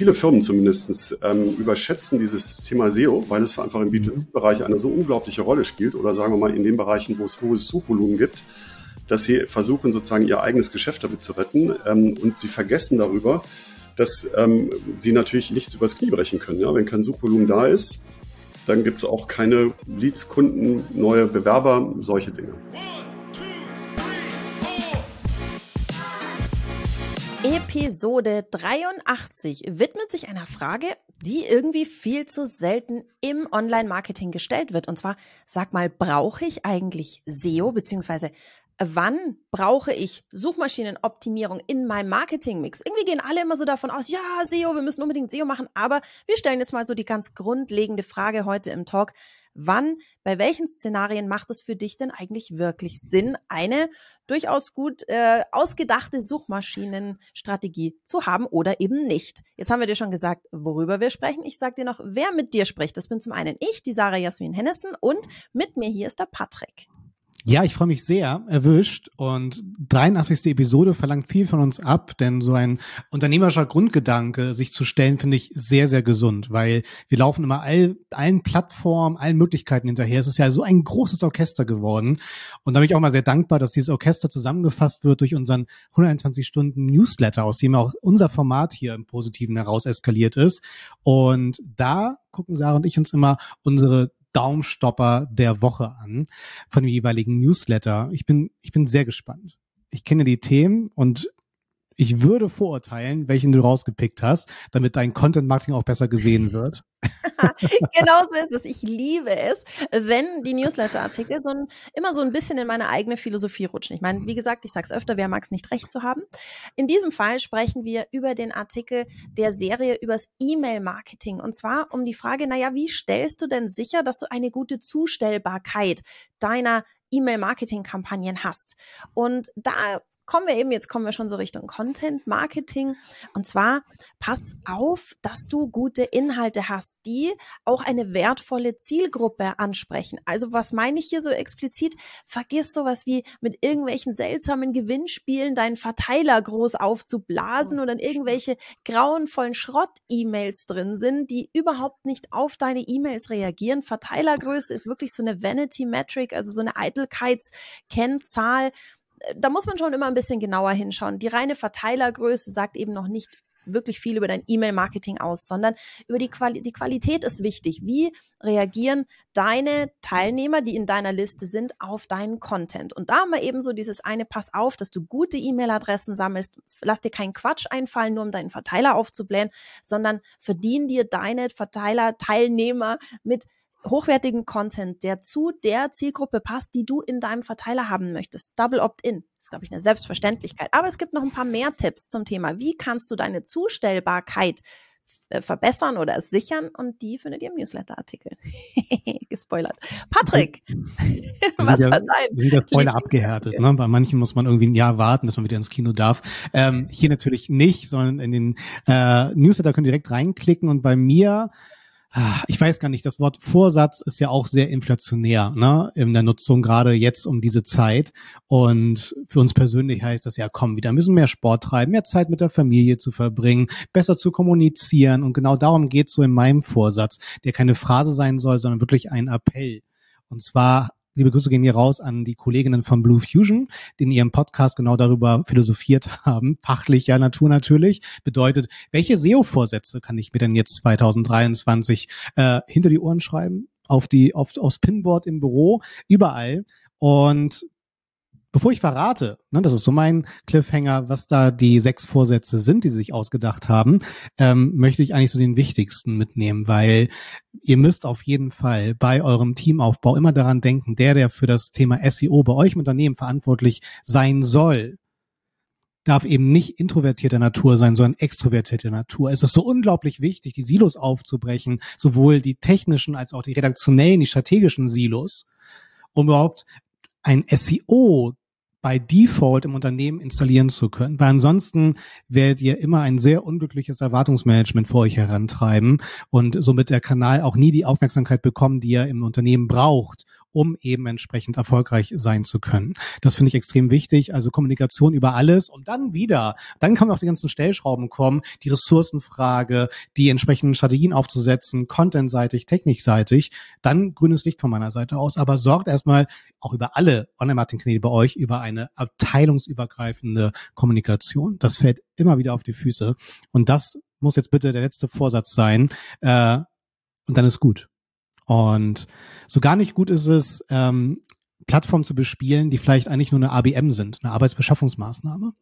viele Firmen zumindest ähm, überschätzen dieses Thema SEO, weil es einfach im B2C-Bereich eine so unglaubliche Rolle spielt oder sagen wir mal in den Bereichen, wo es hohes Suchvolumen gibt, dass sie versuchen sozusagen ihr eigenes Geschäft damit zu retten ähm, und sie vergessen darüber, dass ähm, sie natürlich nichts übers Knie brechen können. Ja? Wenn kein Suchvolumen da ist, dann gibt es auch keine Leads, Kunden, neue Bewerber, solche Dinge. Episode 83 widmet sich einer Frage, die irgendwie viel zu selten im Online-Marketing gestellt wird. Und zwar, sag mal, brauche ich eigentlich SEO, beziehungsweise wann brauche ich Suchmaschinenoptimierung in meinem Marketingmix? Irgendwie gehen alle immer so davon aus, ja, SEO, wir müssen unbedingt SEO machen, aber wir stellen jetzt mal so die ganz grundlegende Frage heute im Talk. Wann, bei welchen Szenarien macht es für dich denn eigentlich wirklich Sinn, eine durchaus gut äh, ausgedachte Suchmaschinenstrategie zu haben oder eben nicht? Jetzt haben wir dir schon gesagt, worüber wir sprechen. Ich sage dir noch, wer mit dir spricht. Das bin zum einen ich, die Sarah Jasmin Hennessen und mit mir hier ist der Patrick. Ja, ich freue mich sehr, erwischt. Und 83. Episode verlangt viel von uns ab, denn so ein unternehmerischer Grundgedanke, sich zu stellen, finde ich sehr, sehr gesund, weil wir laufen immer all, allen Plattformen, allen Möglichkeiten hinterher. Es ist ja so ein großes Orchester geworden. Und da bin ich auch mal sehr dankbar, dass dieses Orchester zusammengefasst wird durch unseren 121 Stunden Newsletter, aus dem auch unser Format hier im Positiven heraus eskaliert ist. Und da gucken Sarah und ich uns immer unsere Daumenstopper der Woche an von dem jeweiligen Newsletter. Ich bin, ich bin sehr gespannt. Ich kenne die Themen und ich würde vorurteilen, welchen du rausgepickt hast, damit dein Content Marketing auch besser gesehen wird. genau so ist es. Ich liebe es, wenn die Newsletter-Artikel so ein, immer so ein bisschen in meine eigene Philosophie rutschen. Ich meine, wie gesagt, ich sage es öfter, wer mag es nicht recht zu haben. In diesem Fall sprechen wir über den Artikel der Serie übers E-Mail-Marketing. Und zwar um die Frage, naja, wie stellst du denn sicher, dass du eine gute Zustellbarkeit deiner E-Mail-Marketing-Kampagnen hast. Und da kommen wir eben, jetzt kommen wir schon so Richtung Content Marketing. Und zwar, pass auf, dass du gute Inhalte hast, die auch eine wertvolle Zielgruppe ansprechen. Also was meine ich hier so explizit? Vergiss sowas wie mit irgendwelchen seltsamen Gewinnspielen deinen Verteiler groß aufzublasen oder irgendwelche grauenvollen Schrott-E-Mails drin sind, die überhaupt nicht auf deine E-Mails reagieren. Verteilergröße ist wirklich so eine Vanity Metric, also so eine Eitelkeitskennzahl da muss man schon immer ein bisschen genauer hinschauen. Die reine Verteilergröße sagt eben noch nicht wirklich viel über dein E-Mail-Marketing aus, sondern über die, Quali die Qualität ist wichtig. Wie reagieren deine Teilnehmer, die in deiner Liste sind, auf deinen Content? Und da haben wir eben so dieses eine, pass auf, dass du gute E-Mail-Adressen sammelst. Lass dir keinen Quatsch einfallen, nur um deinen Verteiler aufzublähen, sondern verdien dir deine Verteiler-Teilnehmer mit hochwertigen Content, der zu der Zielgruppe passt, die du in deinem Verteiler haben möchtest. Double Opt-in. Das ist, glaube ich, eine Selbstverständlichkeit. Aber es gibt noch ein paar mehr Tipps zum Thema. Wie kannst du deine Zustellbarkeit äh, verbessern oder sichern und die findet ihr im Newsletter-Artikel. Gespoilert. Patrick, was ja, war dein? Sind ja Spoiler abgehärtet, ne? Bei manchen muss man irgendwie ein Jahr warten, bis man wieder ins Kino darf. Ähm, hier natürlich nicht, sondern in den äh, Newsletter könnt ihr direkt reinklicken und bei mir ich weiß gar nicht, das Wort Vorsatz ist ja auch sehr inflationär ne, in der Nutzung, gerade jetzt um diese Zeit. Und für uns persönlich heißt das ja, komm, wieder müssen mehr Sport treiben, mehr Zeit mit der Familie zu verbringen, besser zu kommunizieren. Und genau darum geht es so in meinem Vorsatz, der keine Phrase sein soll, sondern wirklich ein Appell. Und zwar Liebe Grüße gehen hier raus an die Kolleginnen von Blue Fusion, die in ihrem Podcast genau darüber philosophiert haben, fachlicher Natur natürlich. Bedeutet, welche SEO-Vorsätze kann ich mir denn jetzt 2023 äh, hinter die Ohren schreiben? Auf die, auf, aufs Pinboard im Büro, überall. Und Bevor ich verrate, ne, das ist so mein Cliffhanger, was da die sechs Vorsätze sind, die sie sich ausgedacht haben, ähm, möchte ich eigentlich so den wichtigsten mitnehmen, weil ihr müsst auf jeden Fall bei eurem Teamaufbau immer daran denken, der, der für das Thema SEO bei euch im Unternehmen verantwortlich sein soll, darf eben nicht introvertierter Natur sein, sondern extrovertierter Natur. Es ist so unglaublich wichtig, die Silos aufzubrechen, sowohl die technischen als auch die redaktionellen, die strategischen Silos, um überhaupt ein SEO bei Default im Unternehmen installieren zu können. Weil ansonsten werdet ihr immer ein sehr unglückliches Erwartungsmanagement vor euch herantreiben und somit der Kanal auch nie die Aufmerksamkeit bekommen, die er im Unternehmen braucht, um eben entsprechend erfolgreich sein zu können. Das finde ich extrem wichtig. Also Kommunikation über alles und dann wieder, dann kann auch die ganzen Stellschrauben kommen, die Ressourcenfrage, die entsprechenden Strategien aufzusetzen, contentseitig, technikseitig, dann grünes Licht von meiner Seite aus. Aber sorgt erstmal auch über alle Online-Marketing-Kanäle bei euch über eine abteilungsübergreifende Kommunikation. Das fällt immer wieder auf die Füße. Und das muss jetzt bitte der letzte Vorsatz sein. Äh, und dann ist gut. Und so gar nicht gut ist es, ähm, Plattformen zu bespielen, die vielleicht eigentlich nur eine ABM sind, eine Arbeitsbeschaffungsmaßnahme.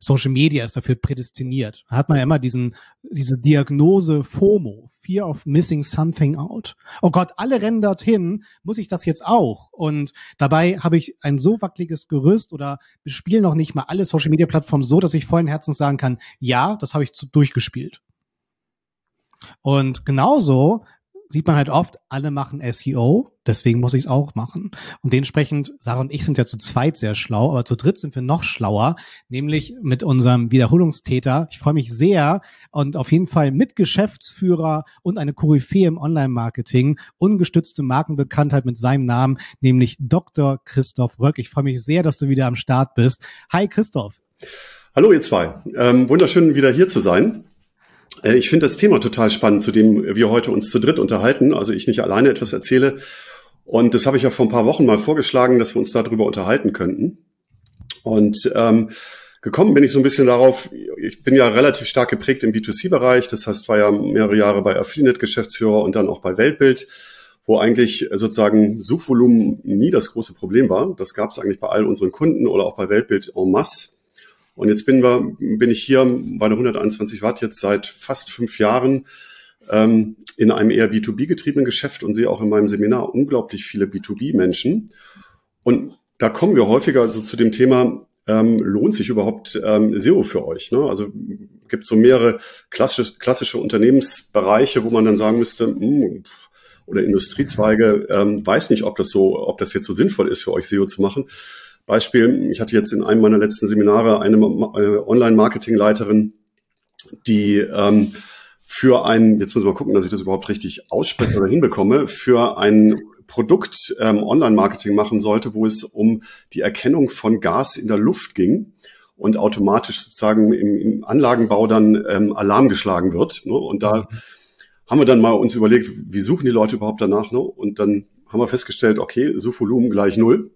Social Media ist dafür prädestiniert. Da hat man ja immer diesen, diese Diagnose FOMO, Fear of Missing Something Out. Oh Gott, alle rennen dorthin, muss ich das jetzt auch? Und dabei habe ich ein so wackeliges Gerüst oder bespiele noch nicht mal alle Social Media Plattformen so, dass ich vollen Herzens sagen kann, ja, das habe ich zu, durchgespielt. Und genauso sieht man halt oft, alle machen SEO, deswegen muss ich es auch machen. Und dementsprechend, Sarah und ich sind ja zu zweit sehr schlau, aber zu dritt sind wir noch schlauer, nämlich mit unserem Wiederholungstäter. Ich freue mich sehr und auf jeden Fall mit Geschäftsführer und eine Koryphäe im Online-Marketing, ungestützte Markenbekanntheit mit seinem Namen, nämlich Dr. Christoph Röck. Ich freue mich sehr, dass du wieder am Start bist. Hi Christoph. Hallo ihr zwei. Ähm, wunderschön wieder hier zu sein. Äh, ich finde das Thema total spannend, zu dem wir heute uns zu dritt unterhalten. Also ich nicht alleine etwas erzähle. Und das habe ich ja vor ein paar Wochen mal vorgeschlagen, dass wir uns darüber unterhalten könnten. Und ähm, gekommen bin ich so ein bisschen darauf, ich bin ja relativ stark geprägt im B2C-Bereich. Das heißt, war ja mehrere Jahre bei Affiliate Geschäftsführer und dann auch bei Weltbild, wo eigentlich sozusagen Suchvolumen nie das große Problem war. Das gab es eigentlich bei all unseren Kunden oder auch bei Weltbild en masse. Und jetzt bin, wir, bin ich hier bei der 121 Watt jetzt seit fast fünf Jahren ähm, in einem eher B2B-getriebenen Geschäft und sehe auch in meinem Seminar unglaublich viele B2B-Menschen. Und da kommen wir häufiger also zu dem Thema, ähm, lohnt sich überhaupt ähm, SEO für euch? Ne? Also gibt so mehrere klassische, klassische Unternehmensbereiche, wo man dann sagen müsste, mh, hm, oder Industriezweige, ähm, weiß nicht, ob das so, ob das jetzt so sinnvoll ist für euch SEO zu machen. Beispiel, ich hatte jetzt in einem meiner letzten Seminare eine äh, Online-Marketing-Leiterin, die ähm, für ein, jetzt muss ich mal gucken, dass ich das überhaupt richtig ausspreche oder hinbekomme, für ein Produkt ähm, Online-Marketing machen sollte, wo es um die Erkennung von Gas in der Luft ging und automatisch sozusagen im, im Anlagenbau dann ähm, Alarm geschlagen wird. Ne? Und da haben wir dann mal uns überlegt, wie suchen die Leute überhaupt danach? Ne? Und dann haben wir festgestellt, okay, Suchvolumen gleich null.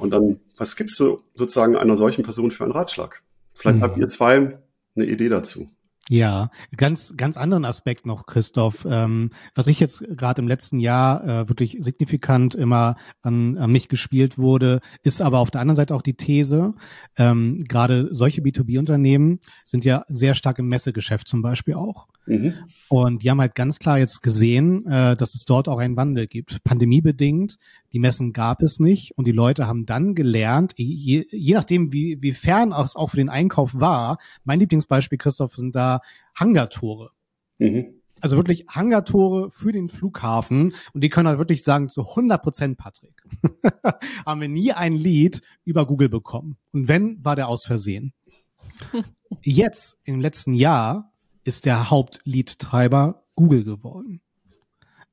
Und dann, was gibst du sozusagen einer solchen Person für einen Ratschlag? Vielleicht mhm. habt ihr zwei eine Idee dazu. Ja, ganz, ganz anderen Aspekt noch, Christoph. Ähm, was ich jetzt gerade im letzten Jahr äh, wirklich signifikant immer an, an mich gespielt wurde, ist aber auf der anderen Seite auch die These, ähm, gerade solche B2B-Unternehmen sind ja sehr stark im Messegeschäft zum Beispiel auch. Mhm. Und die haben halt ganz klar jetzt gesehen, äh, dass es dort auch einen Wandel gibt. Pandemiebedingt, die Messen gab es nicht und die Leute haben dann gelernt, je, je nachdem, wie, wie fern es auch für den Einkauf war, mein Lieblingsbeispiel, Christoph, sind da Hangartore. Mhm. Also wirklich Hangartore für den Flughafen und die können halt wirklich sagen zu 100 Prozent, Patrick, haben wir nie ein Lied über Google bekommen. Und wenn, war der aus Versehen. Jetzt, im letzten Jahr, ist der Hauptliedtreiber Google geworden.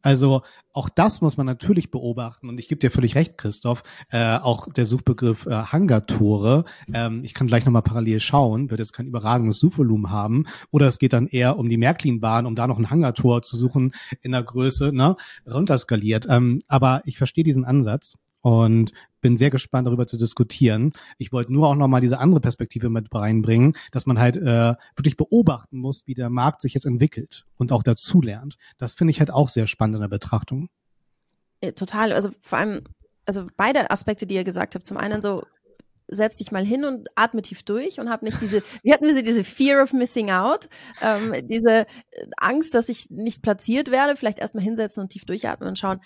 Also auch das muss man natürlich beobachten und ich gebe dir völlig recht, Christoph. Äh, auch der Suchbegriff äh, Hangartore. Ähm, ich kann gleich nochmal parallel schauen, wird jetzt kein überragendes Suchvolumen haben. Oder es geht dann eher um die Märklinbahn, um da noch ein Hangartor zu suchen in der Größe, ne, runterskaliert. Ähm, aber ich verstehe diesen Ansatz und bin sehr gespannt darüber zu diskutieren. Ich wollte nur auch nochmal diese andere Perspektive mit reinbringen, dass man halt äh, wirklich beobachten muss, wie der Markt sich jetzt entwickelt und auch dazulernt. Das finde ich halt auch sehr spannend in der Betrachtung. Total, also vor allem, also beide Aspekte, die ihr gesagt habt. Zum einen so, setz dich mal hin und atme tief durch und hab nicht diese, wie hatten wir sie, diese Fear of Missing Out, ähm, diese Angst, dass ich nicht platziert werde, vielleicht erstmal hinsetzen und tief durchatmen und schauen,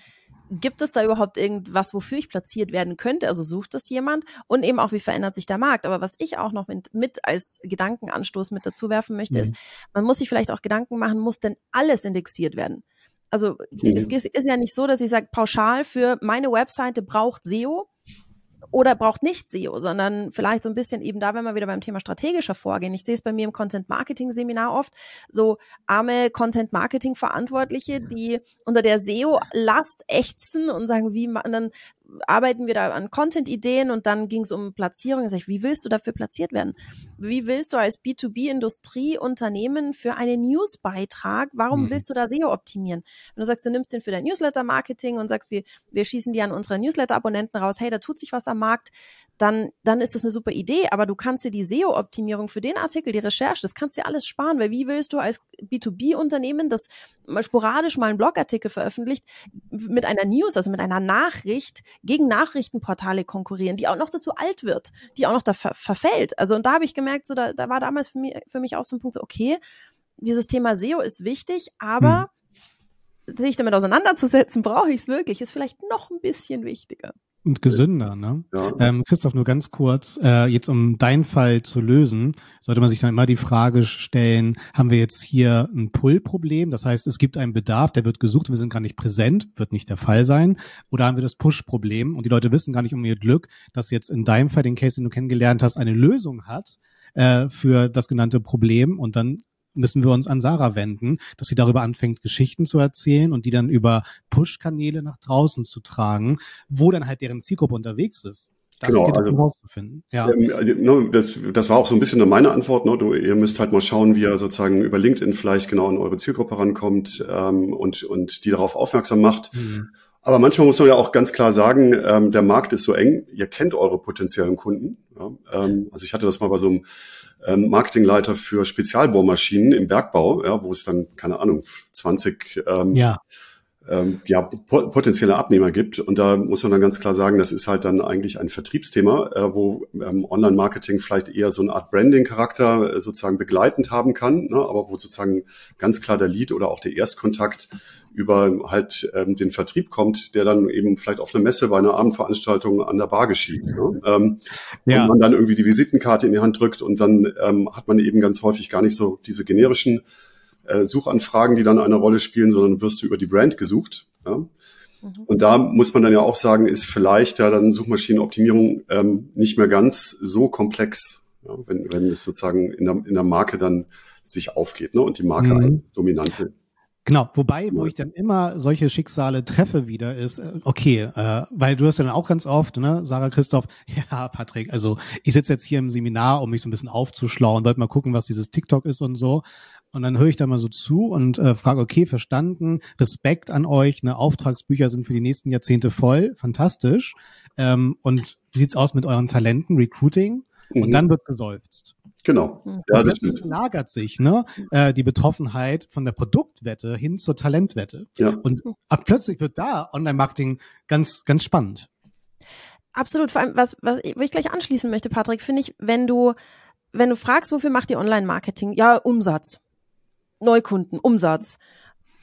gibt es da überhaupt irgendwas, wofür ich platziert werden könnte? Also sucht das jemand? Und eben auch, wie verändert sich der Markt? Aber was ich auch noch mit, mit als Gedankenanstoß mit dazu werfen möchte, mhm. ist, man muss sich vielleicht auch Gedanken machen, muss denn alles indexiert werden? Also mhm. es ist ja nicht so, dass ich sage, pauschal für meine Webseite braucht SEO oder braucht nicht SEO, sondern vielleicht so ein bisschen eben da, wenn wir wieder beim Thema strategischer vorgehen. Ich sehe es bei mir im Content Marketing Seminar oft, so arme Content Marketing Verantwortliche, die unter der SEO Last ächzen und sagen, wie man dann arbeiten wir da an Content-Ideen und dann ging es um Platzierung. Ich sag, wie willst du dafür platziert werden? Wie willst du als B2B-Industrieunternehmen für einen Newsbeitrag, warum mhm. willst du da SEO optimieren? Wenn du sagst, du nimmst den für dein Newsletter-Marketing und sagst, wir, wir schießen die an unsere Newsletter-Abonnenten raus, hey, da tut sich was am Markt, dann, dann ist das eine super Idee, aber du kannst dir die SEO-Optimierung für den Artikel, die Recherche, das kannst dir alles sparen, weil wie willst du als B2B-Unternehmen, das mal sporadisch mal einen Blogartikel veröffentlicht, mit einer News, also mit einer Nachricht gegen Nachrichtenportale konkurrieren, die auch noch dazu alt wird, die auch noch da ver verfällt. Also und da habe ich gemerkt, so da, da war damals für mich, für mich auch so ein Punkt, so okay, dieses Thema SEO ist wichtig, aber hm. sich damit auseinanderzusetzen, brauche ich es wirklich, ist vielleicht noch ein bisschen wichtiger und gesünder. Ne? Ja. Ähm, Christoph, nur ganz kurz, äh, jetzt um deinen Fall zu lösen, sollte man sich dann immer die Frage stellen, haben wir jetzt hier ein Pull-Problem? Das heißt, es gibt einen Bedarf, der wird gesucht, wir sind gar nicht präsent, wird nicht der Fall sein. Oder haben wir das Push-Problem und die Leute wissen gar nicht um ihr Glück, dass jetzt in deinem Fall, den Case, den du kennengelernt hast, eine Lösung hat äh, für das genannte Problem und dann müssen wir uns an Sarah wenden, dass sie darüber anfängt, Geschichten zu erzählen und die dann über Push-Kanäle nach draußen zu tragen, wo dann halt deren Zielgruppe unterwegs ist. Das genau, also, rauszufinden. Ja. Ähm, also, ne, das, das war auch so ein bisschen meine Antwort. Ne? Du, ihr müsst halt mal schauen, wie ihr sozusagen über LinkedIn vielleicht genau an eure Zielgruppe rankommt ähm, und, und die darauf aufmerksam macht. Mhm. Aber manchmal muss man ja auch ganz klar sagen, ähm, der Markt ist so eng, ihr kennt eure potenziellen Kunden. Ja? Ähm, also ich hatte das mal bei so einem ähm, Marketingleiter für Spezialbohrmaschinen im Bergbau, ja, wo es dann, keine Ahnung, 20 ähm, ja. Ähm, ja, potenzielle Abnehmer gibt. Und da muss man dann ganz klar sagen, das ist halt dann eigentlich ein Vertriebsthema, äh, wo ähm, Online-Marketing vielleicht eher so eine Art Branding-Charakter äh, sozusagen begleitend haben kann, ne, aber wo sozusagen ganz klar der Lead oder auch der Erstkontakt über halt ähm, den Vertrieb kommt, der dann eben vielleicht auf einer Messe bei einer Abendveranstaltung an der Bar geschieht. Ne? Ähm, ja. Und man dann irgendwie die Visitenkarte in die Hand drückt und dann ähm, hat man eben ganz häufig gar nicht so diese generischen äh, Suchanfragen, die dann eine Rolle spielen, sondern wirst du über die Brand gesucht. Ja? Mhm. Und da muss man dann ja auch sagen, ist vielleicht ja dann Suchmaschinenoptimierung ähm, nicht mehr ganz so komplex, ja? wenn, wenn es sozusagen in der, in der Marke dann sich aufgeht ne? und die Marke mhm. als dominante Genau, wobei, wo ich dann immer solche Schicksale treffe wieder, ist, äh, okay, äh, weil du hast ja dann auch ganz oft, ne, Sarah Christoph, ja, Patrick, also ich sitze jetzt hier im Seminar, um mich so ein bisschen aufzuschlauen, wollte mal gucken, was dieses TikTok ist und so. Und dann höre ich da mal so zu und äh, frage, okay, verstanden, Respekt an euch, ne, Auftragsbücher sind für die nächsten Jahrzehnte voll, fantastisch. Ähm, und wie sieht's aus mit euren Talenten, Recruiting? Und mhm. dann wird geseufzt. Genau. Hm. Ja, das stimmt. lagert sich ne, äh, die Betroffenheit von der Produktwette hin zur Talentwette. Ja. Und ab plötzlich wird da Online-Marketing ganz, ganz spannend. Absolut. Vor allem, was, was ich gleich anschließen möchte, Patrick, finde ich, wenn du, wenn du fragst, wofür macht ihr Online-Marketing? Ja, Umsatz. Neukunden, Umsatz.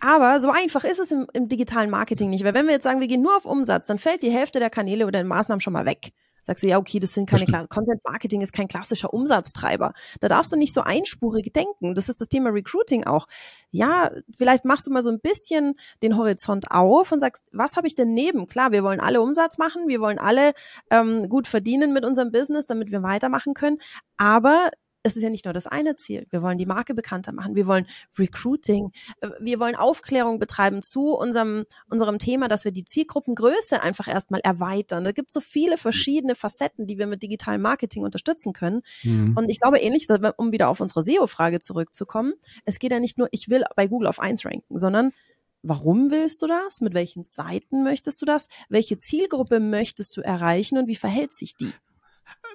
Aber so einfach ist es im, im digitalen Marketing nicht, weil wenn wir jetzt sagen, wir gehen nur auf Umsatz, dann fällt die Hälfte der Kanäle oder den Maßnahmen schon mal weg sagst du, ja, okay, das sind keine Klasse. Content Marketing ist kein klassischer Umsatztreiber. Da darfst du nicht so einspurig denken. Das ist das Thema Recruiting auch. Ja, vielleicht machst du mal so ein bisschen den Horizont auf und sagst, was habe ich denn neben? Klar, wir wollen alle Umsatz machen, wir wollen alle ähm, gut verdienen mit unserem Business, damit wir weitermachen können. Aber es ist ja nicht nur das eine Ziel. Wir wollen die Marke bekannter machen. Wir wollen Recruiting. Äh, wir wollen Aufklärung betreiben zu unserem, unserem Thema, dass wir die Zielgruppengröße einfach erstmal erweitern. Da gibt es so viele verschiedene Facetten, die wir mit digitalem Marketing unterstützen können. Mhm. Und ich glaube ähnlich, um wieder auf unsere SEO-Frage zurückzukommen, es geht ja nicht nur, ich will bei Google auf eins ranken, sondern Warum willst du das? Mit welchen Seiten möchtest du das? Welche Zielgruppe möchtest du erreichen und wie verhält sich die?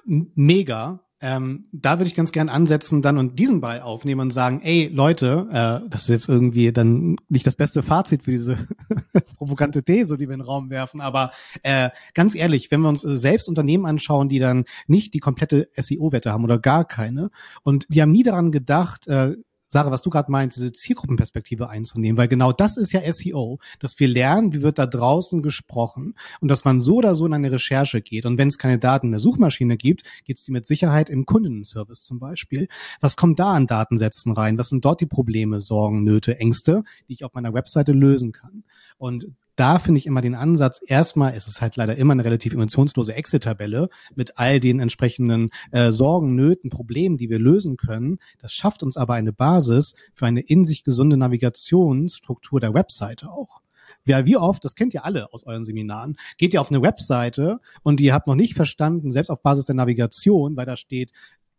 Mega. Ähm, da würde ich ganz gern ansetzen dann und diesen Ball aufnehmen und sagen, ey Leute, äh, das ist jetzt irgendwie dann nicht das beste Fazit für diese provokante These, die wir in den Raum werfen, aber äh, ganz ehrlich, wenn wir uns äh, selbst Unternehmen anschauen, die dann nicht die komplette SEO-Wette haben oder gar keine und die haben nie daran gedacht, äh, Sarah, was du gerade meinst, diese Zielgruppenperspektive einzunehmen, weil genau das ist ja SEO, dass wir lernen, wie wird da draußen gesprochen und dass man so oder so in eine Recherche geht. Und wenn es keine Daten in der Suchmaschine gibt, gibt es die mit Sicherheit im Kundenservice zum Beispiel. Was kommt da an Datensätzen rein? Was sind dort die Probleme, Sorgen, Nöte, Ängste, die ich auf meiner Webseite lösen kann? Und da finde ich immer den Ansatz, erstmal ist es halt leider immer eine relativ emotionslose Excel-Tabelle mit all den entsprechenden äh, Sorgen, Nöten, Problemen, die wir lösen können. Das schafft uns aber eine Basis für eine in sich gesunde Navigationsstruktur der Webseite auch. Ja, wie oft, das kennt ihr alle aus euren Seminaren, geht ihr auf eine Webseite und ihr habt noch nicht verstanden, selbst auf Basis der Navigation, weil da steht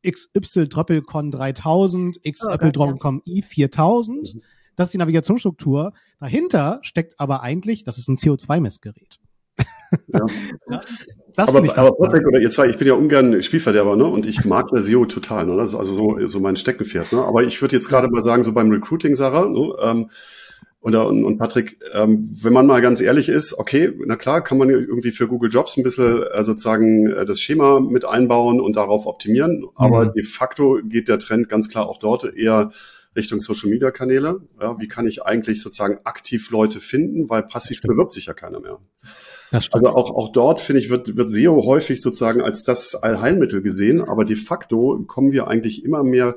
XY Doppelcon 3000, XY Doppelcon I 4000. Das ist die Navigationsstruktur. Dahinter steckt aber eigentlich, das ist ein CO2-Messgerät. Ja. ja, das aber, ich aber Patrick oder ihr zwei, ich bin ja ungern Spielverderber, ne? Und ich mag der SEO total, ne? Das ist also so, so mein Steckenpferd, ne? Aber ich würde jetzt gerade mal sagen, so beim Recruiting, Sarah, ne? ähm, oder und, und Patrick, ähm, wenn man mal ganz ehrlich ist, okay, na klar, kann man irgendwie für Google Jobs ein bisschen äh, sozusagen äh, das Schema mit einbauen und darauf optimieren, aber mhm. de facto geht der Trend ganz klar auch dort eher Richtung Social Media Kanäle. Ja, wie kann ich eigentlich sozusagen aktiv Leute finden, weil passiv bewirbt sich ja keiner mehr. Also auch, auch dort, finde ich, wird, wird SEO häufig sozusagen als das Allheilmittel gesehen, aber de facto kommen wir eigentlich immer mehr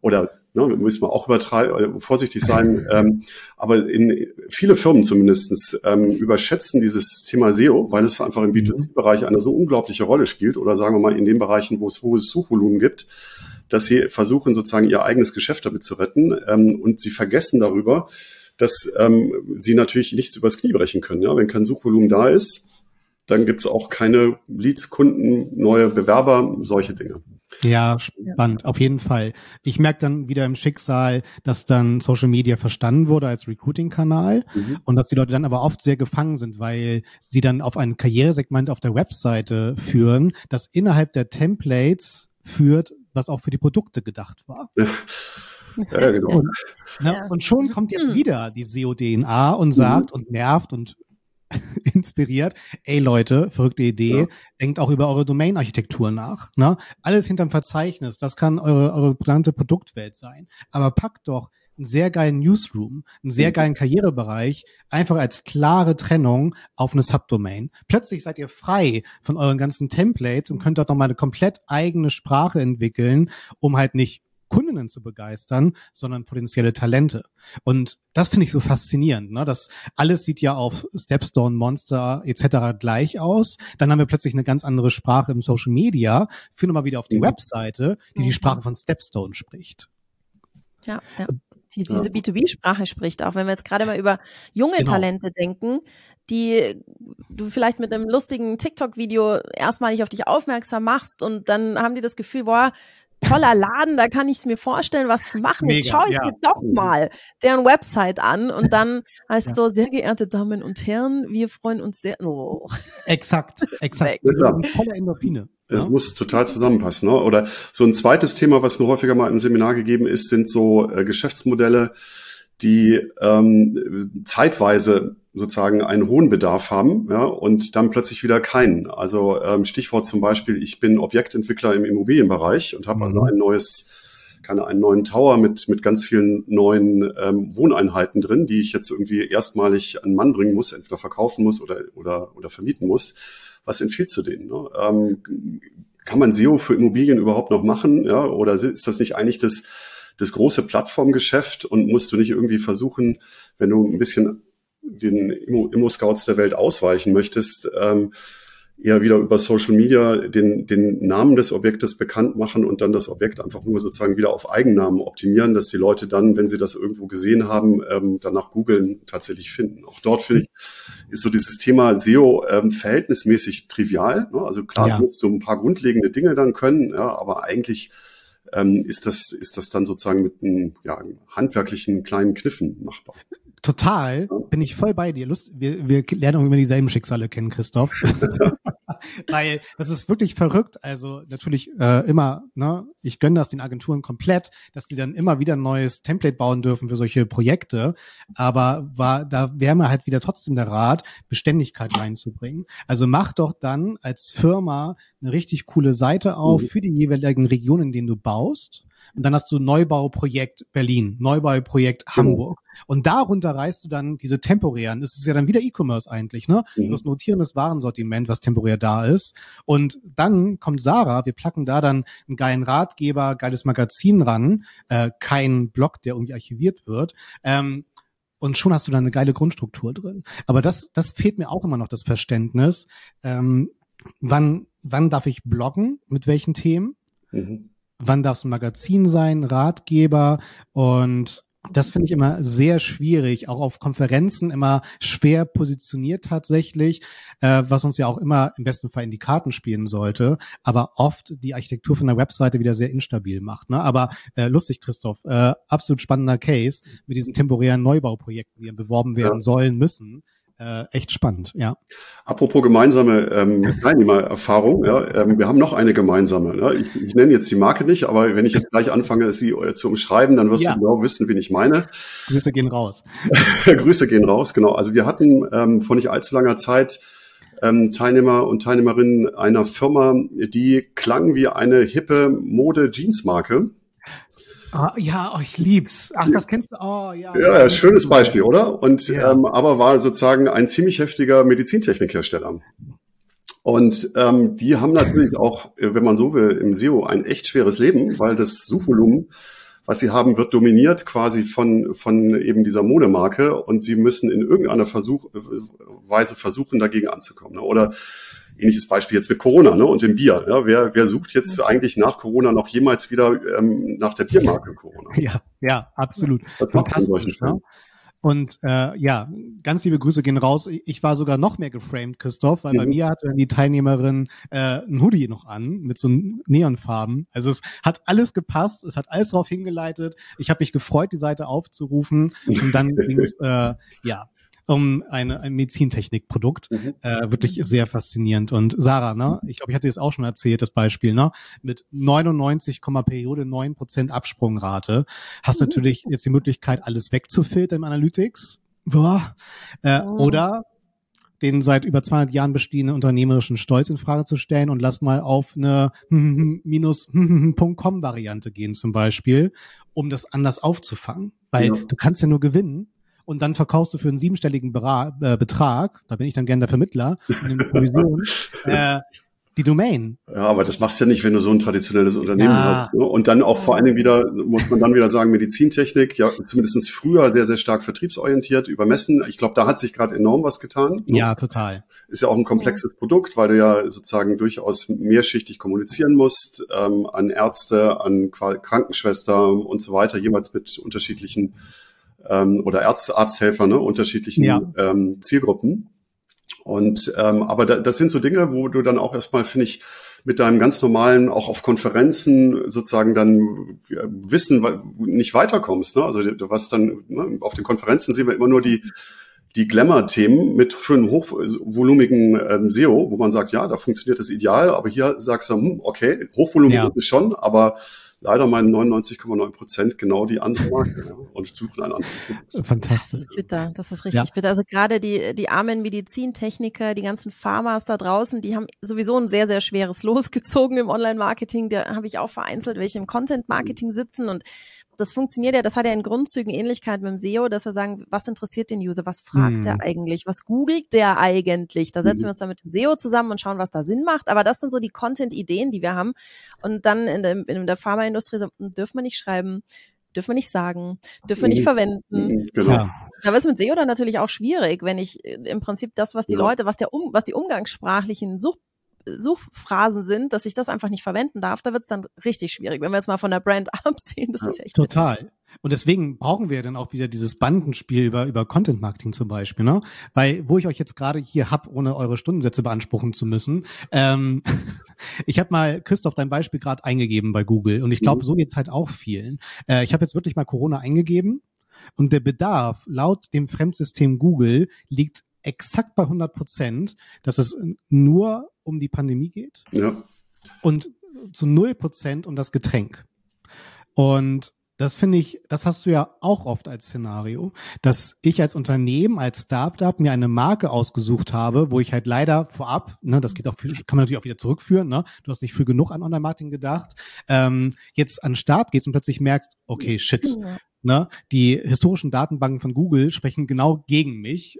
oder ne, müssen wir auch übertreiben, äh, vorsichtig sein. ähm, aber in viele Firmen zumindestens ähm, überschätzen dieses Thema SEO, weil es einfach im B2C-Bereich eine so unglaubliche Rolle spielt oder sagen wir mal in den Bereichen, wo es hohes Suchvolumen gibt, dass sie versuchen sozusagen ihr eigenes Geschäft damit zu retten ähm, und sie vergessen darüber, dass ähm, sie natürlich nichts übers Knie brechen können. Ja? Wenn kein Suchvolumen da ist, dann gibt es auch keine Leads, Kunden, neue Bewerber, solche Dinge. Ja, spannend, auf jeden Fall. Ich merke dann wieder im Schicksal, dass dann Social Media verstanden wurde als Recruiting-Kanal mhm. und dass die Leute dann aber oft sehr gefangen sind, weil sie dann auf ein Karrieresegment auf der Webseite führen, das innerhalb der Templates führt, was auch für die Produkte gedacht war. Ja, genau. Und, ne, und schon kommt jetzt hm. wieder die SEO-DNA und sagt mhm. und nervt und inspiriert. Ey Leute, verrückte Idee, ja. denkt auch über eure Domain-Architektur nach. Ne? Alles hinterm Verzeichnis, das kann eure, eure geplante Produktwelt sein. Aber packt doch einen sehr geilen Newsroom, einen sehr mhm. geilen Karrierebereich, einfach als klare Trennung auf eine Subdomain. Plötzlich seid ihr frei von euren ganzen Templates und könnt dort nochmal eine komplett eigene Sprache entwickeln, um halt nicht Kundinnen zu begeistern, sondern potenzielle Talente. Und das finde ich so faszinierend. Ne? Das alles sieht ja auf Stepstone, Monster etc. gleich aus. Dann haben wir plötzlich eine ganz andere Sprache im Social Media. Führen wir mal wieder auf die mhm. Webseite, die die Sprache von Stepstone spricht. Ja, ja. Die, diese B2B-Sprache spricht, auch wenn wir jetzt gerade mal über junge genau. Talente denken, die du vielleicht mit einem lustigen TikTok-Video erstmalig auf dich aufmerksam machst und dann haben die das Gefühl, boah, toller Laden, da kann ich es mir vorstellen, was zu machen. Mega, Jetzt schaue ich ja. mir doch mal deren Website an und dann heißt ja. so, sehr geehrte Damen und Herren, wir freuen uns sehr. Oh. Exakt, exakt. Voller Endorphine. Es ja? muss total zusammenpassen. Ne? Oder so ein zweites Thema, was mir häufiger mal im Seminar gegeben ist, sind so äh, Geschäftsmodelle, die ähm, zeitweise sozusagen einen hohen Bedarf haben ja, und dann plötzlich wieder keinen. Also ähm, Stichwort zum Beispiel, ich bin Objektentwickler im Immobilienbereich und habe also mhm. also ein neues, keine, einen neuen Tower mit, mit ganz vielen neuen ähm, Wohneinheiten drin, die ich jetzt irgendwie erstmalig an Mann bringen muss, entweder verkaufen muss oder, oder, oder vermieten muss. Was empfiehlst du denen? Ne? Ähm, kann man SEO für Immobilien überhaupt noch machen? Ja? Oder ist das nicht eigentlich das, das große Plattformgeschäft und musst du nicht irgendwie versuchen, wenn du ein bisschen den Immo-Scouts der Welt ausweichen möchtest, ähm, eher wieder über Social Media den, den Namen des Objektes bekannt machen und dann das Objekt einfach nur sozusagen wieder auf Eigennamen optimieren, dass die Leute dann, wenn sie das irgendwo gesehen haben, ähm, danach googeln, tatsächlich finden. Auch dort finde ich, ist so dieses Thema SEO ähm, verhältnismäßig trivial. Ne? Also klar, ja. musst du ein paar grundlegende Dinge dann können, ja, aber eigentlich ähm, ist das, ist das dann sozusagen mit einem ja, handwerklichen kleinen Kniffen machbar. Total, bin ich voll bei dir. Lust, wir, wir lernen auch immer dieselben Schicksale kennen, Christoph. Weil das ist wirklich verrückt. Also natürlich äh, immer, ne, ich gönne das den Agenturen komplett, dass die dann immer wieder ein neues Template bauen dürfen für solche Projekte. Aber war, da wäre mir halt wieder trotzdem der Rat, Beständigkeit reinzubringen. Also mach doch dann als Firma eine richtig coole Seite auf mhm. für die jeweiligen Regionen, in denen du baust und dann hast du Neubauprojekt Berlin, Neubauprojekt genau. Hamburg. Und darunter reißt du dann diese temporären. Das ist ja dann wieder E-Commerce eigentlich, ne? Mhm. Das notierendes Warensortiment, was temporär da ist. Und dann kommt Sarah, wir placken da dann einen geilen Ratgeber, geiles Magazin ran, äh, kein Blog, der irgendwie archiviert wird. Ähm, und schon hast du da eine geile Grundstruktur drin. Aber das, das fehlt mir auch immer noch das Verständnis. Ähm, wann, wann darf ich bloggen? Mit welchen Themen? Mhm. Wann darf es ein Magazin sein, Ratgeber und das finde ich immer sehr schwierig, auch auf Konferenzen immer schwer positioniert tatsächlich, äh, was uns ja auch immer im besten Fall in die Karten spielen sollte, aber oft die Architektur von der Webseite wieder sehr instabil macht. Ne? Aber äh, lustig, Christoph, äh, absolut spannender Case mit diesen temporären Neubauprojekten, die beworben werden ja. sollen müssen äh, echt spannend, ja. Apropos gemeinsame ähm, Teilnehmererfahrung, ja, ähm, wir haben noch eine gemeinsame. Ne? Ich, ich nenne jetzt die Marke nicht, aber wenn ich jetzt gleich anfange, sie äh, zu umschreiben, dann wirst ja. du genau wissen, wen ich meine. Grüße gehen raus. Grüße gehen raus, genau. Also wir hatten ähm, vor nicht allzu langer Zeit ähm, Teilnehmer und Teilnehmerinnen einer Firma, die klang wie eine hippe Mode-Jeans-Marke. Ah, ja, oh, ich lieb's. Ach, das kennst du. Oh, ja. Ja, schönes Beispiel, oder? Und ja. ähm, aber war sozusagen ein ziemlich heftiger Medizintechnikhersteller. Und ähm, die haben natürlich auch, wenn man so will, im SEO ein echt schweres Leben, weil das Suchvolumen, was sie haben, wird dominiert quasi von von eben dieser Modemarke und sie müssen in irgendeiner Versuch, Weise versuchen, dagegen anzukommen. Ne? Oder ähnliches Beispiel jetzt mit Corona ne, und dem Bier. Ja, wer, wer sucht jetzt eigentlich nach Corona noch jemals wieder ähm, nach der Biermarke Corona? Ja, ja, absolut. Das macht in solchen Fällen. Ne? Und äh, ja, ganz liebe Grüße gehen raus. Ich war sogar noch mehr geframed, Christoph, weil mhm. bei mir hatte dann die Teilnehmerin äh, ein Hoodie noch an mit so Neonfarben. Also es hat alles gepasst, es hat alles darauf hingeleitet. Ich habe mich gefreut, die Seite aufzurufen und dann ging es äh, ja um eine, ein Medizintechnikprodukt. Mhm. Äh, wirklich sehr faszinierend. Und Sarah, ne, ich glaube, ich hatte es auch schon erzählt, das Beispiel, ne, mit 99, Periode 9 Prozent Absprungrate hast du mhm. natürlich jetzt die Möglichkeit, alles wegzufiltern im Analytics. Boah. Äh, oh. Oder den seit über 200 Jahren bestehenden unternehmerischen Stolz in Frage zu stellen und lass mal auf eine minus .com Variante gehen zum Beispiel, um das anders aufzufangen. Weil ja. du kannst ja nur gewinnen, und dann verkaufst du für einen siebenstelligen Bera äh, Betrag, da bin ich dann gern der Vermittler, in der Provision, äh, die Domain. Ja, aber das machst du ja nicht, wenn du so ein traditionelles Unternehmen ja. hast. Ne? Und dann auch vor allen Dingen wieder, muss man dann wieder sagen, Medizintechnik, ja, zumindest früher sehr, sehr stark vertriebsorientiert, übermessen. Ich glaube, da hat sich gerade enorm was getan. Ne? Ja, total. Ist ja auch ein komplexes Produkt, weil du ja sozusagen durchaus mehrschichtig kommunizieren musst, ähm, an Ärzte, an Krankenschwester und so weiter, jeweils mit unterschiedlichen ähm, oder Arzt, Arzthelfer, ne, unterschiedlichen ja. ähm, Zielgruppen. Und ähm, aber da, das sind so Dinge, wo du dann auch erstmal, finde ich, mit deinem ganz normalen, auch auf Konferenzen sozusagen dann Wissen nicht weiterkommst. Ne? Also du was dann, ne, auf den Konferenzen sehen wir immer nur die, die Glamour-Themen mit schönen hochvolumigen ähm, SEO, wo man sagt, ja, da funktioniert das ideal, aber hier sagst du, hm, okay, hochvolumig ja. ist schon, aber leider meinen 99,9 Prozent genau die andere Marke ja, und suchen einen anderen. Fantastisch. Das ist bitter, das ist richtig ja. bitter. Also gerade die, die armen Medizintechniker, die ganzen Pharmas da draußen, die haben sowieso ein sehr, sehr schweres Los gezogen im Online-Marketing. Da habe ich auch vereinzelt welche im Content-Marketing sitzen und das funktioniert ja, das hat ja in Grundzügen Ähnlichkeit mit dem SEO, dass wir sagen, was interessiert den User, was fragt hm. er eigentlich, was googelt der eigentlich? Da setzen hm. wir uns dann mit dem SEO zusammen und schauen, was da Sinn macht. Aber das sind so die Content-Ideen, die wir haben. Und dann in der, in der Pharmaindustrie dürfen wir nicht schreiben, dürfen wir nicht sagen, dürfen wir nicht verwenden. Mhm, genau. Da wird es mit SEO dann natürlich auch schwierig, wenn ich äh, im Prinzip das, was die ja. Leute, was der um, was die umgangssprachlichen Such Suchphrasen sind, dass ich das einfach nicht verwenden darf, da wird es dann richtig schwierig. Wenn wir jetzt mal von der Brand absehen, das ja, ist ja echt. Total. Bitter. Und deswegen brauchen wir dann auch wieder dieses Bandenspiel über, über Content Marketing zum Beispiel, ne? Weil, wo ich euch jetzt gerade hier hab, ohne eure Stundensätze beanspruchen zu müssen, ähm, ich habe mal, Christoph, dein Beispiel gerade eingegeben bei Google und ich glaube, mhm. so geht's halt auch vielen. Äh, ich habe jetzt wirklich mal Corona eingegeben und der Bedarf laut dem Fremdsystem Google liegt exakt bei 100 Prozent, dass es nur um die Pandemie geht. Ja. Und zu 0 Prozent um das Getränk. Und das finde ich, das hast du ja auch oft als Szenario, dass ich als Unternehmen, als Startup mir eine Marke ausgesucht habe, wo ich halt leider vorab, ne, das geht auch, kann man natürlich auch wieder zurückführen, ne, du hast nicht früh genug an Online-Marketing gedacht, ähm, jetzt an den Start gehst und plötzlich merkst, okay, shit, ja. ne, die historischen Datenbanken von Google sprechen genau gegen mich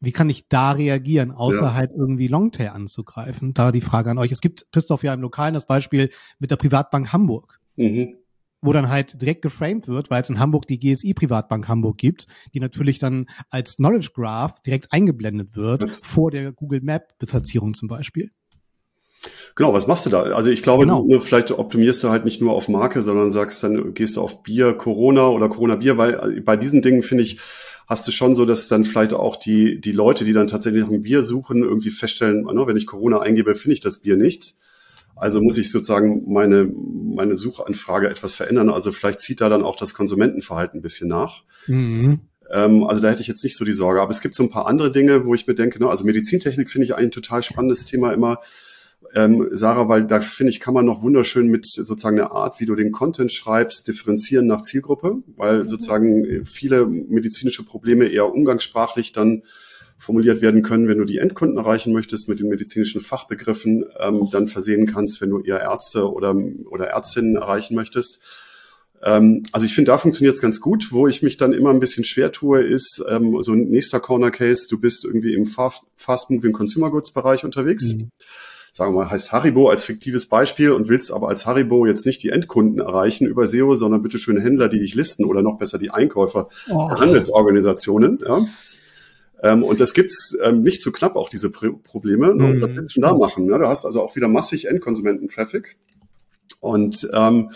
wie kann ich da reagieren, außer ja. halt irgendwie Longtail anzugreifen? Da die Frage an euch. Es gibt, Christoph, ja im Lokalen das Beispiel mit der Privatbank Hamburg. Mhm. wo dann halt direkt geframed wird, weil es in Hamburg die GSI Privatbank Hamburg gibt, die natürlich dann als Knowledge Graph direkt eingeblendet wird ja. vor der Google Map Platzierung zum Beispiel. Genau, was machst du da? Also ich glaube, genau. du, vielleicht optimierst du halt nicht nur auf Marke, sondern sagst dann, gehst du auf Bier, Corona oder Corona Bier, weil bei diesen Dingen finde ich, hast du schon so, dass dann vielleicht auch die, die Leute, die dann tatsächlich nach einem Bier suchen, irgendwie feststellen, wenn ich Corona eingebe, finde ich das Bier nicht. Also muss ich sozusagen meine, meine Suchanfrage etwas verändern. Also vielleicht zieht da dann auch das Konsumentenverhalten ein bisschen nach. Mhm. Ähm, also da hätte ich jetzt nicht so die Sorge. Aber es gibt so ein paar andere Dinge, wo ich mir denke, ne, also Medizintechnik finde ich ein total spannendes Thema immer. Ähm, Sarah, weil da finde ich, kann man noch wunderschön mit sozusagen der Art, wie du den Content schreibst, differenzieren nach Zielgruppe, weil mhm. sozusagen viele medizinische Probleme eher umgangssprachlich dann formuliert werden können, wenn du die Endkunden erreichen möchtest mit den medizinischen Fachbegriffen, ähm, dann versehen kannst, wenn du eher Ärzte oder, oder Ärztinnen erreichen möchtest. Ähm, also ich finde, da funktioniert es ganz gut. Wo ich mich dann immer ein bisschen schwer tue, ist ähm, so ein nächster Corner Case, du bist irgendwie im Fast-Moving Consumer Goods Bereich unterwegs. Mhm sagen wir mal, heißt Haribo als fiktives Beispiel und willst aber als Haribo jetzt nicht die Endkunden erreichen über SEO, sondern bitte schön Händler, die dich listen oder noch besser die Einkäufer oh. Handelsorganisationen. Ja. Ähm, und das gibt's ähm, nicht zu knapp, auch diese Pr Probleme. Ne? Und was mhm. willst du da machen? Ne? Du hast also auch wieder massig Endkonsumenten-Traffic. Und ähm,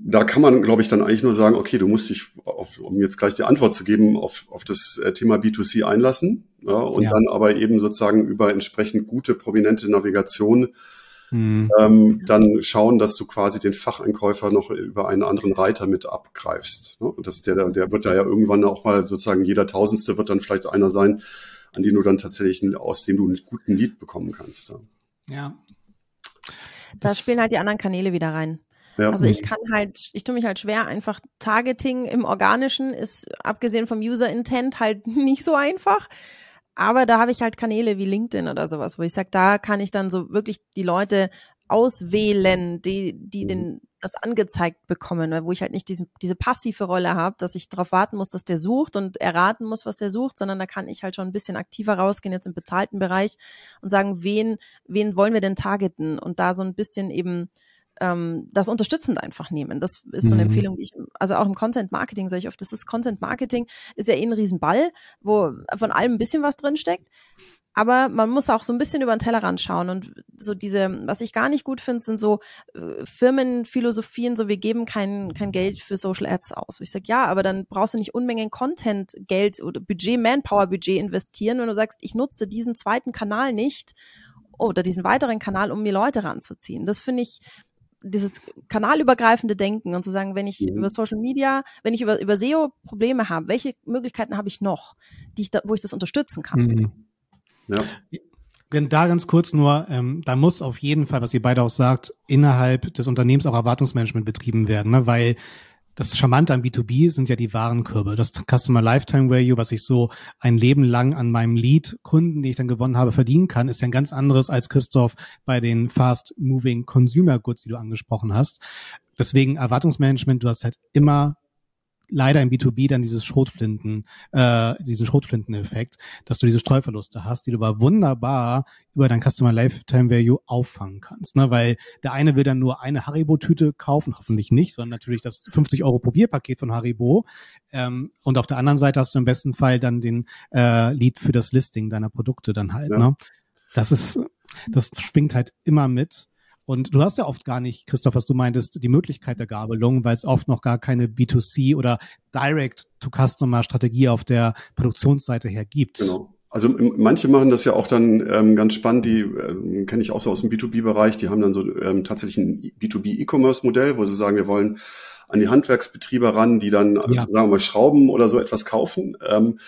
da kann man, glaube ich, dann eigentlich nur sagen, okay, du musst dich, auf, um jetzt gleich die Antwort zu geben, auf, auf das äh, Thema B2C einlassen ja, und ja. dann aber eben sozusagen über entsprechend gute, prominente Navigation mhm. ähm, dann schauen, dass du quasi den Facheinkäufer noch über einen anderen Reiter mit abgreifst. Ne? Und das, der, der wird da ja irgendwann auch mal sozusagen jeder Tausendste wird dann vielleicht einer sein, an den du dann tatsächlich, aus dem du einen guten Lied bekommen kannst. Ja. ja. Da spielen halt die anderen Kanäle wieder rein. Ja. Also ich kann halt, ich tue mich halt schwer, einfach Targeting im Organischen ist abgesehen vom User Intent halt nicht so einfach. Aber da habe ich halt Kanäle wie LinkedIn oder sowas, wo ich sage, da kann ich dann so wirklich die Leute auswählen, die, die den, das angezeigt bekommen, wo ich halt nicht diesen, diese passive Rolle habe, dass ich darauf warten muss, dass der sucht und erraten muss, was der sucht, sondern da kann ich halt schon ein bisschen aktiver rausgehen, jetzt im bezahlten Bereich und sagen, wen, wen wollen wir denn targeten und da so ein bisschen eben ähm, das unterstützend einfach nehmen. Das ist so eine mhm. Empfehlung, die ich, also auch im Content Marketing sage ich oft, das ist Content Marketing, ist ja eh ein Riesenball, wo von allem ein bisschen was drin steckt. Aber man muss auch so ein bisschen über den Tellerrand schauen. Und so diese, was ich gar nicht gut finde, sind so äh, Firmenphilosophien, so wir geben kein, kein Geld für Social Ads aus. Wo ich sage, ja, aber dann brauchst du nicht Unmengen Content, Geld oder Budget, Manpower-Budget investieren, wenn du sagst, ich nutze diesen zweiten Kanal nicht oder diesen weiteren Kanal, um mir Leute ranzuziehen. Das finde ich, dieses kanalübergreifende Denken und zu sagen, wenn ich mhm. über Social Media, wenn ich über, über SEO Probleme habe, welche Möglichkeiten habe ich noch, die ich da, wo ich das unterstützen kann? Mhm. Ja. Denn da ganz kurz nur, ähm, da muss auf jeden Fall, was ihr beide auch sagt, innerhalb des Unternehmens auch Erwartungsmanagement betrieben werden, ne? weil das Charmante am B2B sind ja die Warenkörbe. Das Customer Lifetime Value, was ich so ein Leben lang an meinem Lead-Kunden, den ich dann gewonnen habe, verdienen kann, ist ja ein ganz anderes als Christoph bei den Fast-Moving Consumer Goods, die du angesprochen hast. Deswegen Erwartungsmanagement, du hast halt immer leider im B2B dann dieses Schrotflinten, äh, diesen Schrotflinten-Effekt, dass du diese Streuverluste hast, die du aber wunderbar über dein Customer Lifetime Value auffangen kannst. Ne? Weil der eine will dann nur eine Haribo-Tüte kaufen, hoffentlich nicht, sondern natürlich das 50 Euro Probierpaket von Haribo. Ähm, und auf der anderen Seite hast du im besten Fall dann den äh, Lead für das Listing deiner Produkte dann halt. Ja. Ne? Das ist, das schwingt halt immer mit. Und du hast ja oft gar nicht, Christoph, was du meintest, die Möglichkeit der Gabelung, weil es oft noch gar keine B2C oder Direct-to-Customer-Strategie auf der Produktionsseite her gibt. Genau. Also manche machen das ja auch dann ähm, ganz spannend, die ähm, kenne ich auch so aus dem B2B-Bereich, die haben dann so ähm, tatsächlich ein B2B-E-Commerce-Modell, wo sie sagen, wir wollen an die Handwerksbetriebe ran, die dann, ja. sagen wir mal, Schrauben oder so etwas kaufen. Ähm,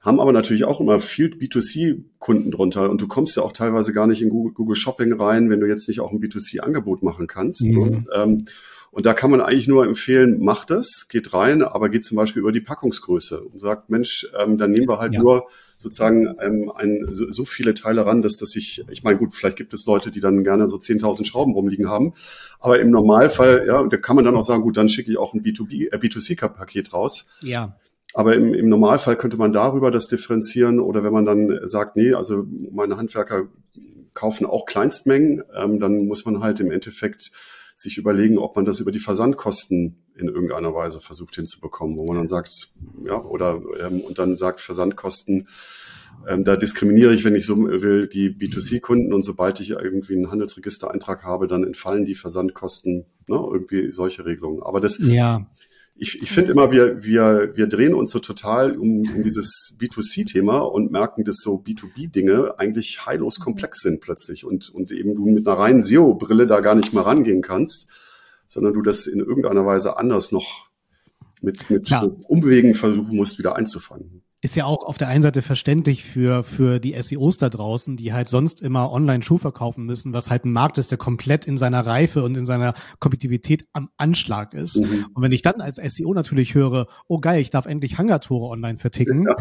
haben aber natürlich auch immer viel B2C-Kunden drunter und du kommst ja auch teilweise gar nicht in Google, Google Shopping rein, wenn du jetzt nicht auch ein B2C-Angebot machen kannst. Mhm. Und, ähm, und da kann man eigentlich nur empfehlen, macht das, geht rein, aber geht zum Beispiel über die Packungsgröße und sagt, Mensch, ähm, dann nehmen wir halt ja. nur sozusagen ähm, ein, so, so viele Teile ran, dass das sich, ich meine, gut, vielleicht gibt es Leute, die dann gerne so 10.000 Schrauben rumliegen haben, aber im Normalfall, ja, da kann man dann auch sagen, gut, dann schicke ich auch ein B2B, äh, B2C-Paket raus. Ja. Aber im, im Normalfall könnte man darüber das differenzieren oder wenn man dann sagt, nee, also meine Handwerker kaufen auch Kleinstmengen, ähm, dann muss man halt im Endeffekt sich überlegen, ob man das über die Versandkosten in irgendeiner Weise versucht hinzubekommen, wo man dann sagt, ja, oder ähm, und dann sagt Versandkosten, ähm, da diskriminiere ich, wenn ich so will, die B2C-Kunden und sobald ich irgendwie einen Handelsregistereintrag habe, dann entfallen die Versandkosten, ne, irgendwie solche Regelungen. Aber das, ja ich, ich finde immer, wir, wir, wir drehen uns so total um, um dieses B2C-Thema und merken, dass so B2B-Dinge eigentlich heillos mhm. komplex sind plötzlich und, und eben du mit einer reinen SEO-Brille da gar nicht mehr rangehen kannst, sondern du das in irgendeiner Weise anders noch mit, mit Umwegen versuchen musst, wieder einzufangen ist ja auch auf der einen Seite verständlich für, für die SEOs da draußen, die halt sonst immer online Schuh verkaufen müssen, was halt ein Markt ist, der komplett in seiner Reife und in seiner Kompetitivität am Anschlag ist. Mhm. Und wenn ich dann als SEO natürlich höre, oh geil, ich darf endlich Hangartore online verticken. Ja.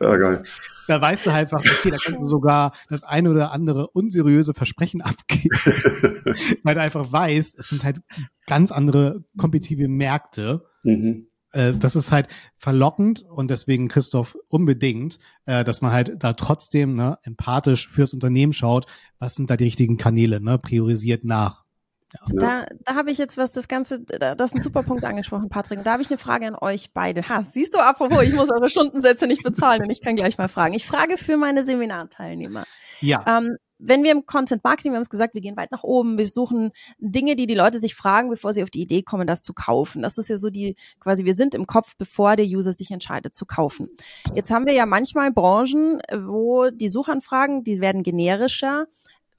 ja, geil. Da weißt du halt einfach, okay, da kannst du sogar das eine oder andere unseriöse Versprechen abgeben. weil du einfach weißt, es sind halt ganz andere kompetitive Märkte. Mhm äh, das ist halt verlockend und deswegen Christoph unbedingt, äh, dass man halt da trotzdem ne, empathisch fürs Unternehmen schaut, was sind da die richtigen Kanäle, ne, priorisiert nach. Ja. Da, da habe ich jetzt was, das Ganze, das ist ein super Punkt angesprochen, Patrick. Da habe ich eine Frage an euch beide. Ha, siehst du, apropos, ich muss eure Stundensätze nicht bezahlen und ich kann gleich mal fragen. Ich frage für meine Seminarteilnehmer. Ja. Ähm, wenn wir im Content Marketing, wir haben es gesagt, wir gehen weit nach oben, wir suchen Dinge, die die Leute sich fragen, bevor sie auf die Idee kommen, das zu kaufen. Das ist ja so die, quasi, wir sind im Kopf, bevor der User sich entscheidet zu kaufen. Jetzt haben wir ja manchmal Branchen, wo die Suchanfragen, die werden generischer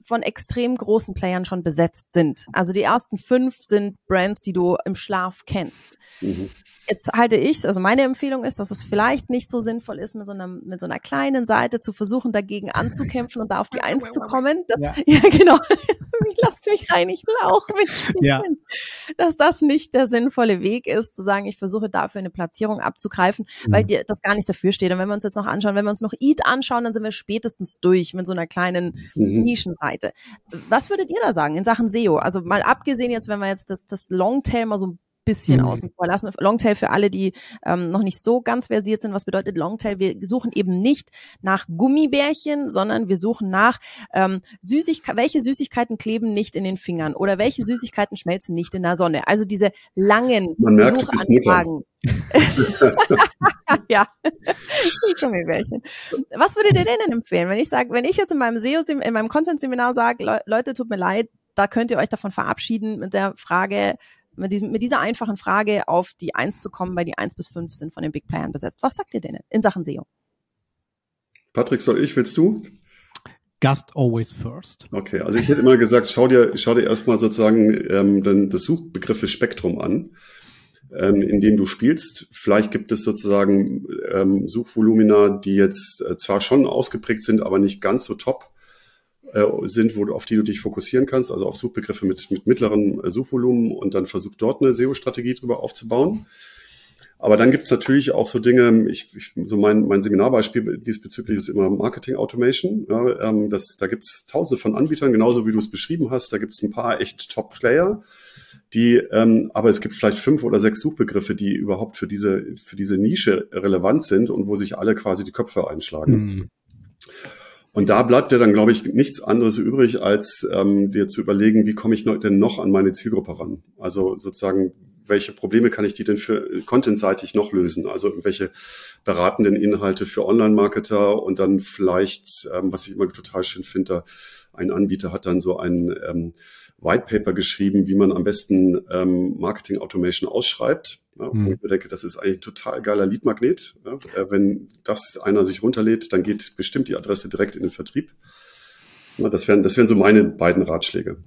von extrem großen Playern schon besetzt sind. Also die ersten fünf sind Brands, die du im Schlaf kennst. Mhm. Jetzt halte ich, also meine Empfehlung ist, dass es vielleicht nicht so sinnvoll ist, mit so einer, mit so einer kleinen Seite zu versuchen, dagegen anzukämpfen und da auf die Eins zu kommen. Das, ja. ja, genau. Lasst mich rein, ich will auch mitspielen. Ja. Dass das nicht der sinnvolle Weg ist, zu sagen, ich versuche dafür eine Platzierung abzugreifen, mhm. weil dir das gar nicht dafür steht. Und wenn wir uns jetzt noch anschauen, wenn wir uns noch Eat anschauen, dann sind wir spätestens durch mit so einer kleinen mhm. Nischenseite. Was würdet ihr da sagen in Sachen SEO? Also mal abgesehen jetzt, wenn wir jetzt das, das Longtail mal so ein bisschen mhm. außen vor lassen. Longtail für alle, die ähm, noch nicht so ganz versiert sind. Was bedeutet Longtail? Wir suchen eben nicht nach Gummibärchen, sondern wir suchen nach ähm, Süßigkeiten. Welche Süßigkeiten kleben nicht in den Fingern oder welche Süßigkeiten schmelzen nicht in der Sonne? Also diese langen Man merkt, Suchanfragen. ja, Gummibärchen. Was würdet ihr denen empfehlen, wenn ich sage, wenn ich jetzt in meinem SEO, in meinem Content-Seminar sage, Leute, tut mir leid, da könnt ihr euch davon verabschieden mit der Frage, mit, diesem, mit dieser einfachen Frage auf die Eins zu kommen, weil die Eins bis fünf sind von den Big Playern besetzt. Was sagt ihr denn in Sachen SEO? Patrick, soll ich, willst du? Gast always first. Okay, also ich hätte immer gesagt, schau dir, schau dir erstmal sozusagen ähm, dann das Suchbegriffe Spektrum an, ähm, in dem du spielst. Vielleicht gibt es sozusagen ähm, Suchvolumina, die jetzt äh, zwar schon ausgeprägt sind, aber nicht ganz so top äh, sind, wo du, auf die du dich fokussieren kannst, also auf Suchbegriffe mit, mit mittleren äh, Suchvolumen und dann versuch dort eine SEO-Strategie drüber aufzubauen. Aber dann gibt's natürlich auch so Dinge, ich, ich, so mein, mein Seminarbeispiel diesbezüglich ist immer Marketing Automation. Ja, ähm, das, da gibt's tausende von Anbietern, genauso wie du es beschrieben hast. Da gibt's ein paar echt Top-Player, die, ähm, aber es gibt vielleicht fünf oder sechs Suchbegriffe, die überhaupt für diese, für diese Nische relevant sind und wo sich alle quasi die Köpfe einschlagen. Mhm. Und da bleibt ja dann, glaube ich, nichts anderes übrig, als ähm, dir zu überlegen, wie komme ich denn noch an meine Zielgruppe ran? Also sozusagen, welche Probleme kann ich die denn für contentseitig noch lösen? Also irgendwelche beratenden Inhalte für Online-Marketer und dann vielleicht, ähm, was ich immer total schön finde, ein Anbieter hat dann so ein ähm, White Paper geschrieben, wie man am besten ähm, Marketing Automation ausschreibt. Ja, mhm. Und ich denke, das ist eigentlich ein total geiler Leadmagnet. Ja, äh, wenn das einer sich runterlädt, dann geht bestimmt die Adresse direkt in den Vertrieb. Ja, das wären, das wären so meine beiden Ratschläge.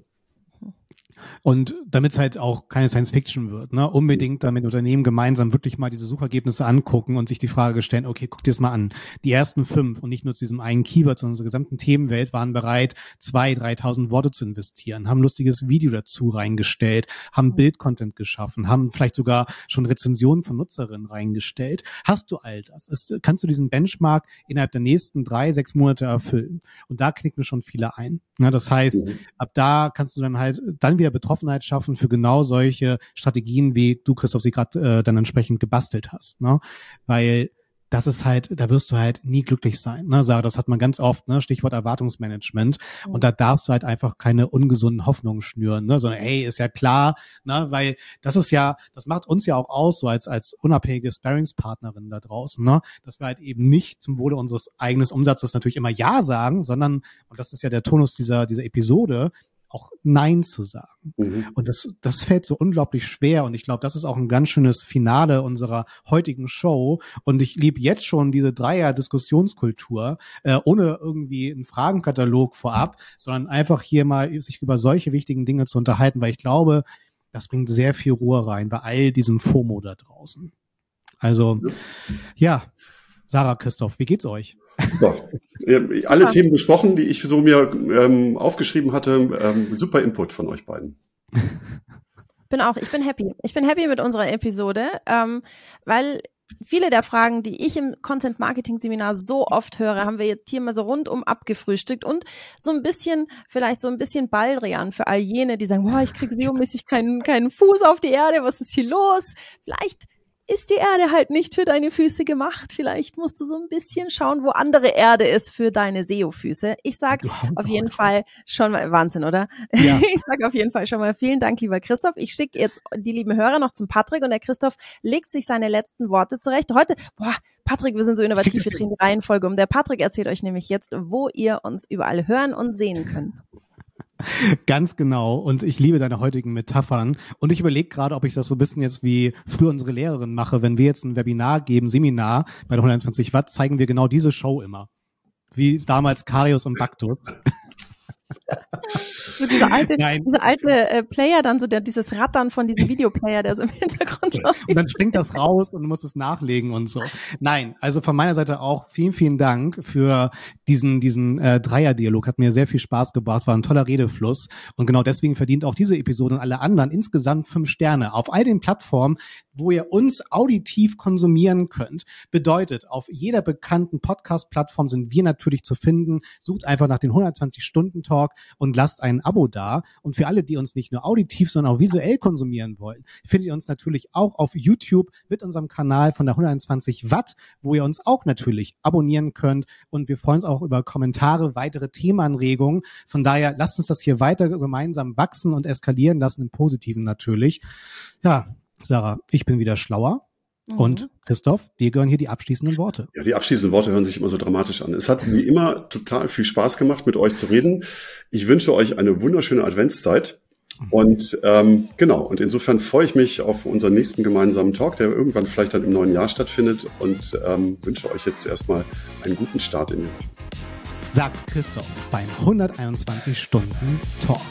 Und damit es halt auch keine Science Fiction wird, ne, unbedingt damit Unternehmen gemeinsam wirklich mal diese Suchergebnisse angucken und sich die Frage stellen, okay, guck dir das mal an. Die ersten fünf und nicht nur zu diesem einen Keyword, sondern unsere gesamten Themenwelt waren bereit, zwei, dreitausend Worte zu investieren, haben lustiges Video dazu reingestellt, haben Bildcontent geschaffen, haben vielleicht sogar schon Rezensionen von Nutzerinnen reingestellt. Hast du all das? Ist, kannst du diesen Benchmark innerhalb der nächsten drei, sechs Monate erfüllen? Und da knicken schon viele ein. Ja, das heißt, mhm. ab da kannst du dann halt dann wieder Betroffenheit schaffen für genau solche Strategien, wie du, Christoph, sie gerade äh, dann entsprechend gebastelt hast. Ne? Weil das ist halt, da wirst du halt nie glücklich sein. Ne? Das hat man ganz oft, ne? Stichwort Erwartungsmanagement. Mhm. Und da darfst du halt einfach keine ungesunden Hoffnungen schnüren, ne? sondern hey, ist ja klar, ne? weil das ist ja, das macht uns ja auch aus, so als, als unabhängige Sparingspartnerin da draußen, ne? dass wir halt eben nicht zum Wohle unseres eigenen Umsatzes natürlich immer Ja sagen, sondern, und das ist ja der Tonus dieser, dieser Episode, auch Nein zu sagen. Mhm. Und das, das fällt so unglaublich schwer. Und ich glaube, das ist auch ein ganz schönes Finale unserer heutigen Show. Und ich liebe jetzt schon diese Dreier-Diskussionskultur, äh, ohne irgendwie einen Fragenkatalog vorab, sondern einfach hier mal sich über solche wichtigen Dinge zu unterhalten, weil ich glaube, das bringt sehr viel Ruhe rein bei all diesem FOMO da draußen. Also, ja, Sarah, Christoph, wie geht's euch? Ja, alle Themen besprochen, die ich so mir ähm, aufgeschrieben hatte. Ähm, super Input von euch beiden. Bin auch, ich bin happy. Ich bin happy mit unserer Episode, ähm, weil viele der Fragen, die ich im Content Marketing Seminar so oft höre, haben wir jetzt hier mal so rundum abgefrühstückt und so ein bisschen, vielleicht so ein bisschen Baldrian für all jene, die sagen, boah, ich kriege SEO-mäßig keinen, keinen Fuß auf die Erde, was ist hier los? Vielleicht ist die Erde halt nicht für deine Füße gemacht. Vielleicht musst du so ein bisschen schauen, wo andere Erde ist für deine SEO-Füße. Ich sag auf jeden Fall schon mal, Wahnsinn, oder? Ja. Ich sag auf jeden Fall schon mal vielen Dank, lieber Christoph. Ich schicke jetzt die lieben Hörer noch zum Patrick und der Christoph legt sich seine letzten Worte zurecht. Heute, boah, Patrick, wir sind so innovativ, wir drehen die Reihenfolge um. Der Patrick erzählt euch nämlich jetzt, wo ihr uns überall hören und sehen könnt. Ganz genau. Und ich liebe deine heutigen Metaphern. Und ich überlege gerade, ob ich das so ein bisschen jetzt wie früher unsere Lehrerin mache. Wenn wir jetzt ein Webinar geben, Seminar bei der 120 Watt, zeigen wir genau diese Show immer. Wie damals Karius und Baktus. So dieser alte, Nein. dieser alte äh, Player dann so, der, dieses Rattern von diesem Videoplayer, der so im Hintergrund läuft. Und dann springt das raus und du musst es nachlegen und so. Nein, also von meiner Seite auch vielen, vielen Dank für diesen, diesen äh, Dreier-Dialog. Hat mir sehr viel Spaß gebracht, war ein toller Redefluss. Und genau deswegen verdient auch diese Episode und alle anderen insgesamt fünf Sterne auf all den Plattformen, wo ihr uns auditiv konsumieren könnt. Bedeutet, auf jeder bekannten Podcast-Plattform sind wir natürlich zu finden. Sucht einfach nach den 120-Stunden-Talk und lasst ein Abo da. Und für alle, die uns nicht nur auditiv, sondern auch visuell konsumieren wollen, findet ihr uns natürlich auch auf YouTube mit unserem Kanal von der 120 Watt, wo ihr uns auch natürlich abonnieren könnt. Und wir freuen uns auch über Kommentare, weitere Themenanregungen. Von daher lasst uns das hier weiter gemeinsam wachsen und eskalieren lassen, im Positiven natürlich. Ja, Sarah, ich bin wieder schlauer. Mhm. Und Christoph, dir gehören hier die abschließenden Worte. Ja, die abschließenden Worte hören sich immer so dramatisch an. Es hat wie immer total viel Spaß gemacht, mit euch zu reden. Ich wünsche euch eine wunderschöne Adventszeit. Mhm. Und ähm, genau, und insofern freue ich mich auf unseren nächsten gemeinsamen Talk, der irgendwann vielleicht dann im neuen Jahr stattfindet und ähm, wünsche euch jetzt erstmal einen guten Start in die Woche. Sagt Christoph beim 121 Stunden Talk.